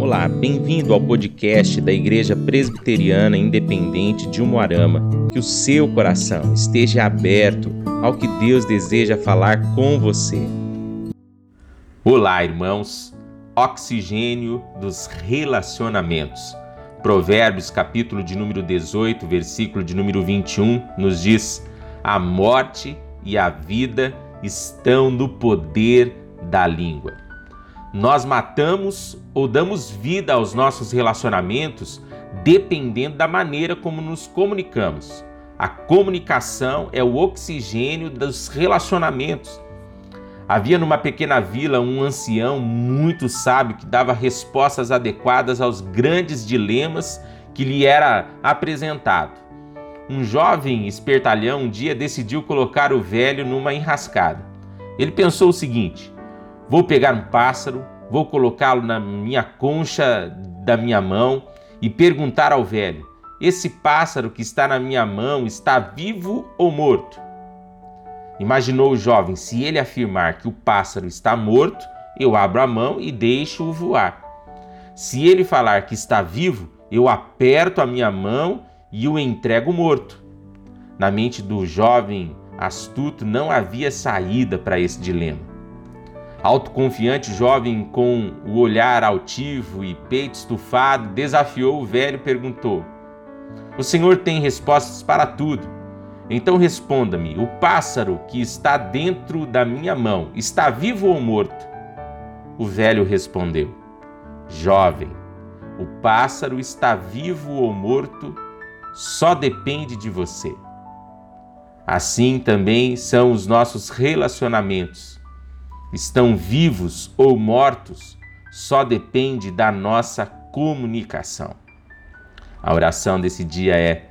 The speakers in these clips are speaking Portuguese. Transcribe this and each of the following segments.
Olá, bem-vindo ao podcast da Igreja Presbiteriana Independente de Umuarama. Que o seu coração esteja aberto ao que Deus deseja falar com você. Olá, irmãos. Oxigênio dos relacionamentos. Provérbios, capítulo de número 18, versículo de número 21, nos diz: A morte e a vida estão no poder da língua. Nós matamos ou damos vida aos nossos relacionamentos dependendo da maneira como nos comunicamos. A comunicação é o oxigênio dos relacionamentos. Havia numa pequena vila um ancião muito sábio que dava respostas adequadas aos grandes dilemas que lhe era apresentado. Um jovem espertalhão um dia decidiu colocar o velho numa enrascada. Ele pensou o seguinte: Vou pegar um pássaro, vou colocá-lo na minha concha da minha mão e perguntar ao velho: Esse pássaro que está na minha mão está vivo ou morto? Imaginou o jovem: se ele afirmar que o pássaro está morto, eu abro a mão e deixo-o voar. Se ele falar que está vivo, eu aperto a minha mão e o entrego morto. Na mente do jovem astuto não havia saída para esse dilema. Autoconfiante jovem com o olhar altivo e peito estufado, desafiou o velho e perguntou: O senhor tem respostas para tudo. Então responda-me: o pássaro que está dentro da minha mão está vivo ou morto? O velho respondeu: Jovem, o pássaro está vivo ou morto só depende de você. Assim também são os nossos relacionamentos estão vivos ou mortos só depende da nossa comunicação. A oração desse dia é: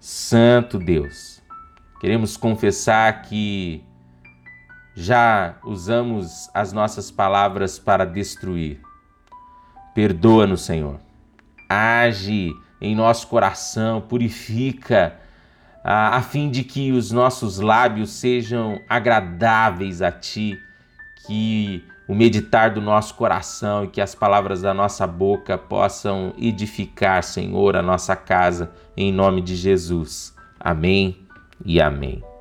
Santo Deus, queremos confessar que já usamos as nossas palavras para destruir. Perdoa-nos, Senhor. Age em nosso coração, purifica, a, a fim de que os nossos lábios sejam agradáveis a Ti que o meditar do nosso coração e que as palavras da nossa boca possam edificar, Senhor, a nossa casa, em nome de Jesus. Amém e amém.